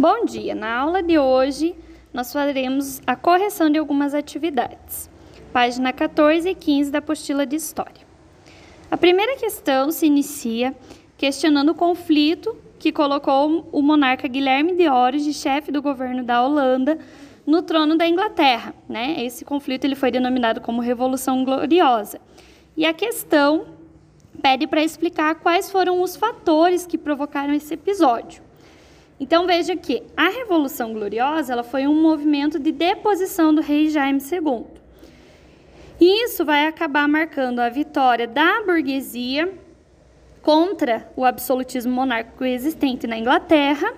Bom dia! Na aula de hoje, nós faremos a correção de algumas atividades. Página 14 e 15 da apostila de História. A primeira questão se inicia questionando o conflito que colocou o monarca Guilherme de Orange, chefe do governo da Holanda, no trono da Inglaterra. Né? Esse conflito ele foi denominado como Revolução Gloriosa. E a questão pede para explicar quais foram os fatores que provocaram esse episódio. Então veja que a Revolução Gloriosa ela foi um movimento de deposição do rei Jaime II. E isso vai acabar marcando a vitória da burguesia contra o absolutismo monárquico existente na Inglaterra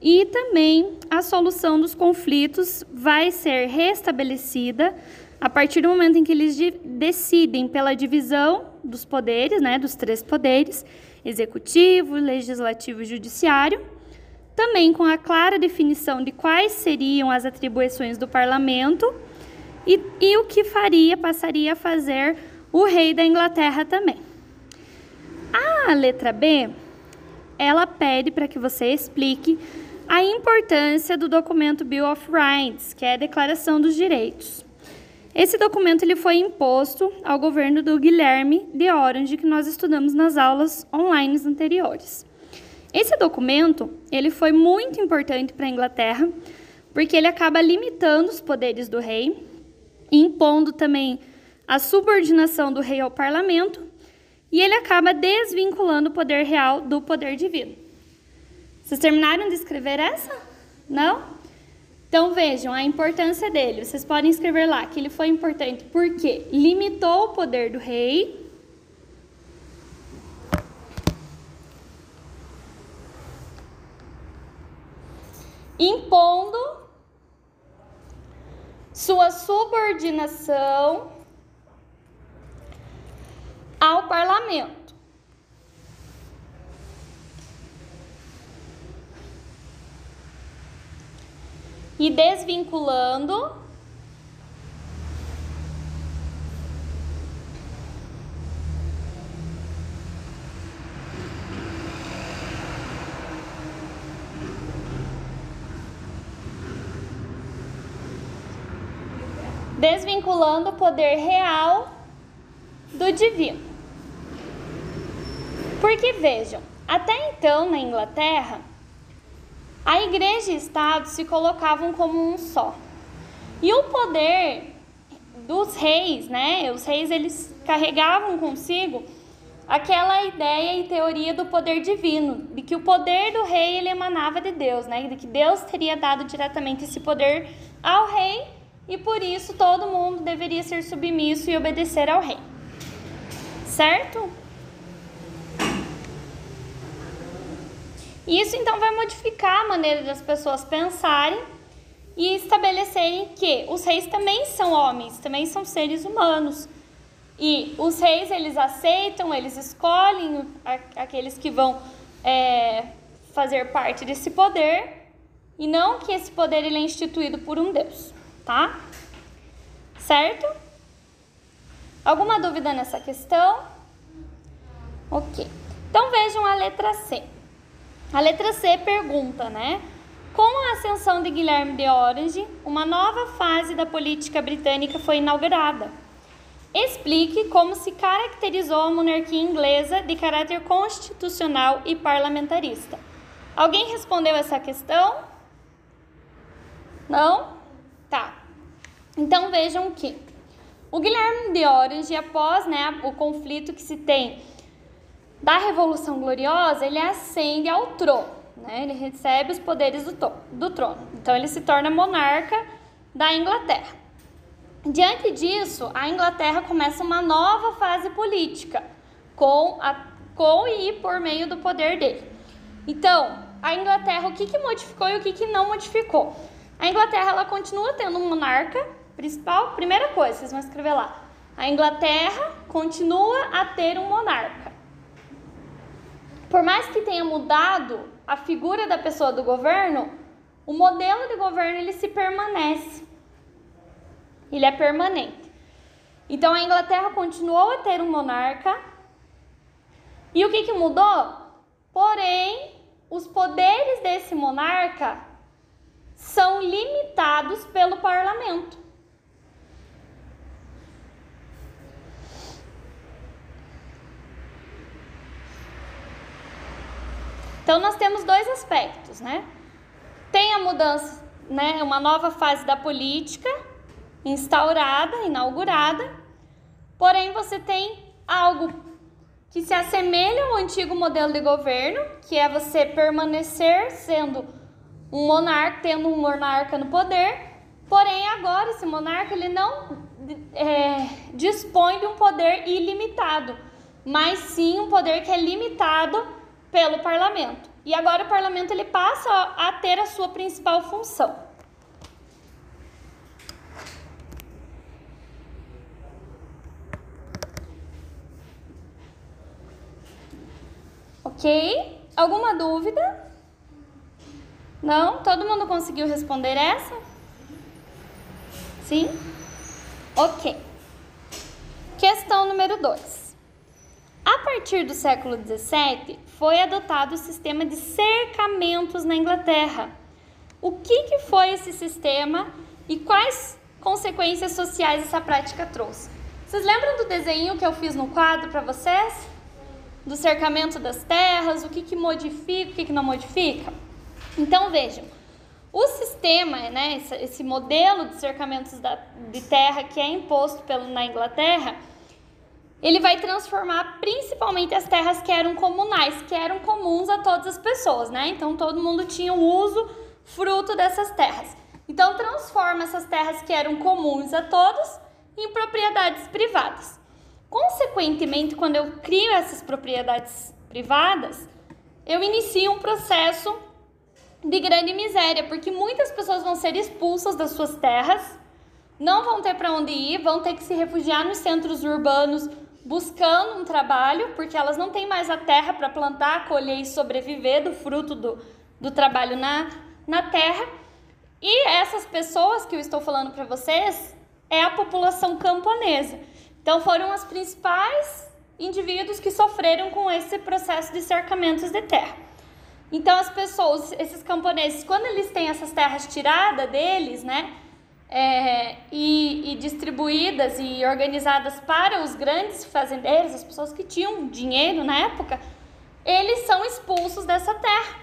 e também a solução dos conflitos vai ser restabelecida a partir do momento em que eles decidem pela divisão dos poderes, né, dos três poderes, executivo, legislativo e judiciário, também com a clara definição de quais seriam as atribuições do parlamento e, e o que faria, passaria a fazer o rei da Inglaterra também. A letra B, ela pede para que você explique a importância do documento Bill of Rights, que é a Declaração dos Direitos. Esse documento ele foi imposto ao governo do Guilherme de Orange, que nós estudamos nas aulas online anteriores. Esse documento ele foi muito importante para a Inglaterra, porque ele acaba limitando os poderes do rei, impondo também a subordinação do rei ao parlamento, e ele acaba desvinculando o poder real do poder divino. Vocês terminaram de escrever essa? Não? Então vejam a importância dele. Vocês podem escrever lá que ele foi importante porque limitou o poder do rei impondo sua subordinação ao parlamento. E desvinculando desvinculando o poder real do divino. Porque vejam, até então na Inglaterra, a igreja e Estado se colocavam como um só. E o poder dos reis, né? Os reis eles carregavam consigo aquela ideia e teoria do poder divino, de que o poder do rei ele emanava de Deus, né? De que Deus teria dado diretamente esse poder ao rei e por isso todo mundo deveria ser submisso e obedecer ao rei. Certo? Isso então vai modificar a maneira das pessoas pensarem e estabelecerem que os reis também são homens, também são seres humanos. E os reis eles aceitam, eles escolhem aqueles que vão é, fazer parte desse poder e não que esse poder ele é instituído por um Deus tá? Certo? Alguma dúvida nessa questão? Ok. Então vejam a letra C. A letra C pergunta, né? Com a ascensão de Guilherme de Orange, uma nova fase da política britânica foi inaugurada. Explique como se caracterizou a monarquia inglesa de caráter constitucional e parlamentarista. Alguém respondeu essa questão? Não? Tá. Então vejam que o Guilherme de Orange, após né, o conflito que se tem da Revolução Gloriosa, ele ascende ao trono, né? ele recebe os poderes do, do trono. Então ele se torna monarca da Inglaterra. Diante disso, a Inglaterra começa uma nova fase política, com, a, com e por meio do poder dele. Então, a Inglaterra, o que, que modificou e o que, que não modificou? A Inglaterra ela continua tendo um monarca, principal, primeira coisa, vocês vão escrever lá. A Inglaterra continua a ter um monarca. Por mais que tenha mudado a figura da pessoa do governo, o modelo de governo ele se permanece. Ele é permanente. Então a Inglaterra continuou a ter um monarca. E o que, que mudou? Porém, os poderes desse monarca são limitados pelo parlamento. Então nós temos dois aspectos, né? Tem a mudança, né, uma nova fase da política instaurada, inaugurada. Porém, você tem algo que se assemelha ao antigo modelo de governo, que é você permanecer sendo um monarca, tendo um monarca no poder. Porém, agora esse monarca ele não é, dispõe de um poder ilimitado, mas sim um poder que é limitado pelo parlamento. E agora o parlamento ele passa a ter a sua principal função. Ok? Alguma dúvida? Não? Todo mundo conseguiu responder essa? Sim? Ok. Questão número 2. A partir do século XVII, foi adotado o sistema de cercamentos na Inglaterra. O que, que foi esse sistema e quais consequências sociais essa prática trouxe? Vocês lembram do desenho que eu fiz no quadro para vocês? Do cercamento das terras, o que, que modifica, o que, que não modifica? Então vejam, o sistema, né, esse, modelo de cercamentos da, de terra que é imposto pelo, na Inglaterra, ele vai transformar principalmente as terras que eram comunais, que eram comuns a todas as pessoas, né? Então todo mundo tinha o uso fruto dessas terras. Então transforma essas terras que eram comuns a todos em propriedades privadas. Consequentemente, quando eu crio essas propriedades privadas, eu inicio um processo de grande miséria, porque muitas pessoas vão ser expulsas das suas terras, não vão ter para onde ir, vão ter que se refugiar nos centros urbanos buscando um trabalho, porque elas não têm mais a terra para plantar, colher e sobreviver do fruto do, do trabalho na, na terra. E essas pessoas que eu estou falando para vocês é a população camponesa. Então foram os principais indivíduos que sofreram com esse processo de cercamentos de terra. Então as pessoas, esses camponeses, quando eles têm essas terras tiradas deles, né, é, e, e, distribuídas e organizadas para os grandes fazendeiros, as pessoas que tinham dinheiro na época, eles são expulsos dessa terra.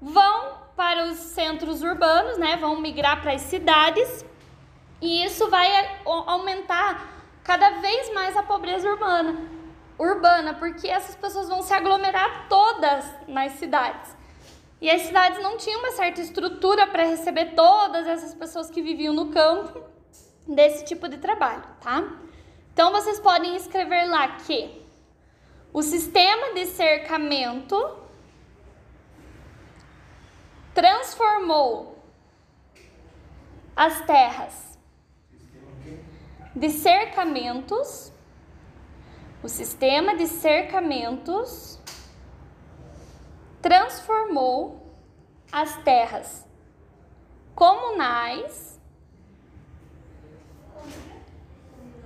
Vão para os centros urbanos, né? Vão migrar para as cidades e isso vai aumentar cada vez mais a pobreza urbana. Urbana, porque essas pessoas vão se aglomerar todas nas cidades. E as cidades não tinham uma certa estrutura para receber todas essas pessoas que viviam no campo desse tipo de trabalho, tá? Então vocês podem escrever lá que o sistema de cercamento transformou as terras de cercamentos, o sistema de cercamentos transformou as terras comunais,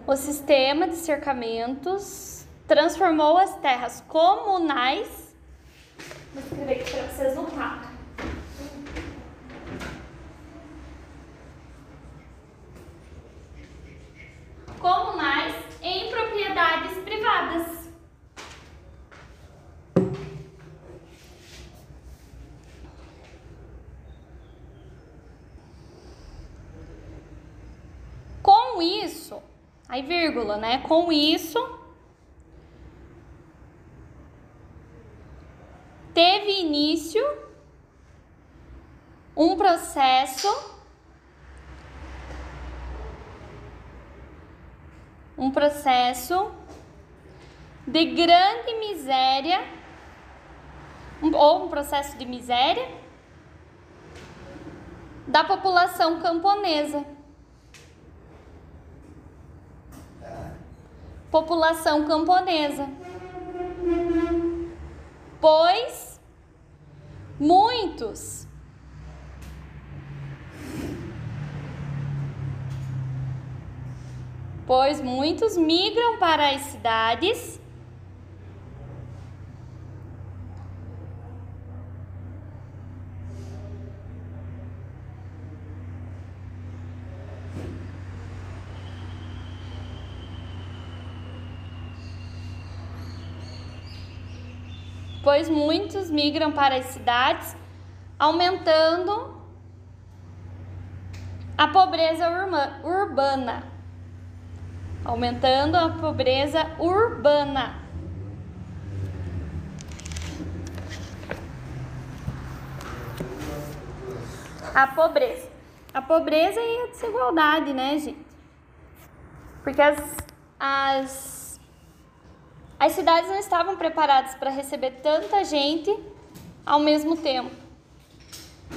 o sistema de cercamentos transformou as terras comunais. Vou escrever aqui para vocês notarem. Comunais em propriedades privadas. Com isso, aí vírgula, né? Com isso, teve início um processo um processo de grande miséria ou um processo de miséria da população camponesa. População camponesa. Pois muitos pois muitos migram para as cidades pois muitos migram para as cidades, aumentando a pobreza urbana. Aumentando a pobreza urbana. A pobreza. A pobreza e a desigualdade, né, gente? Porque as, as, as cidades não estavam preparadas para receber tanta gente ao mesmo tempo.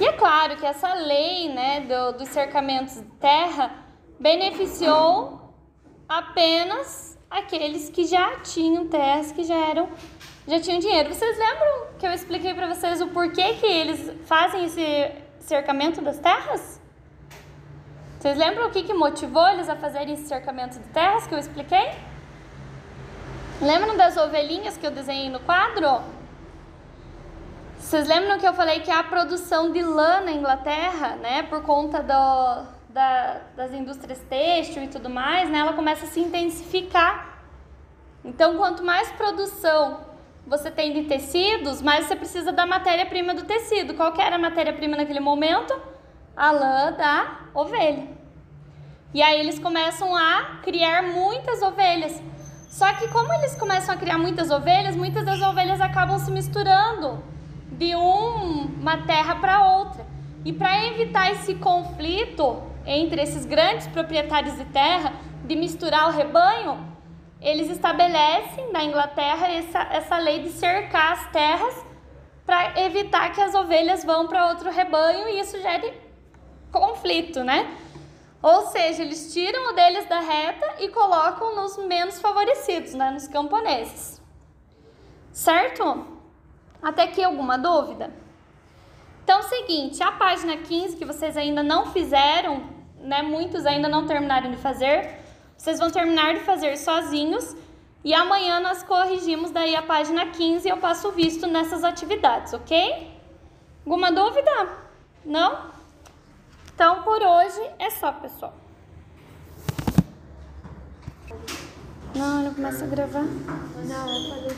E é claro que essa lei né, do, dos cercamentos de terra beneficiou apenas aqueles que já tinham terras, que já eram já tinham dinheiro. Vocês lembram que eu expliquei para vocês o porquê que eles fazem esse cercamento das terras? Vocês lembram o que, que motivou eles a fazerem esse cercamento de terras que eu expliquei? Lembram das ovelhinhas que eu desenhei no quadro? Vocês lembram que eu falei que a produção de lã na Inglaterra, né, por conta do, da, das indústrias têxtil e tudo mais, né, ela começa a se intensificar. Então, quanto mais produção você tem de tecidos, mais você precisa da matéria-prima do tecido. Qual era a matéria-prima naquele momento? a lã da ovelha. E aí eles começam a criar muitas ovelhas. Só que como eles começam a criar muitas ovelhas, muitas das ovelhas acabam se misturando de uma terra para outra. E para evitar esse conflito entre esses grandes proprietários de terra de misturar o rebanho, eles estabelecem na Inglaterra essa, essa lei de cercar as terras para evitar que as ovelhas vão para outro rebanho e isso gere conflito, né? Ou seja, eles tiram o deles da reta e colocam nos menos favorecidos, né? Nos camponeses. Certo? Até aqui alguma dúvida? Então, seguinte, a página 15 que vocês ainda não fizeram, né? Muitos ainda não terminaram de fazer. Vocês vão terminar de fazer sozinhos e amanhã nós corrigimos daí a página 15 e eu passo visto nessas atividades, ok? Alguma dúvida? Não? Então, por hoje é só, pessoal. Não, não começa a gravar. Não, eu falei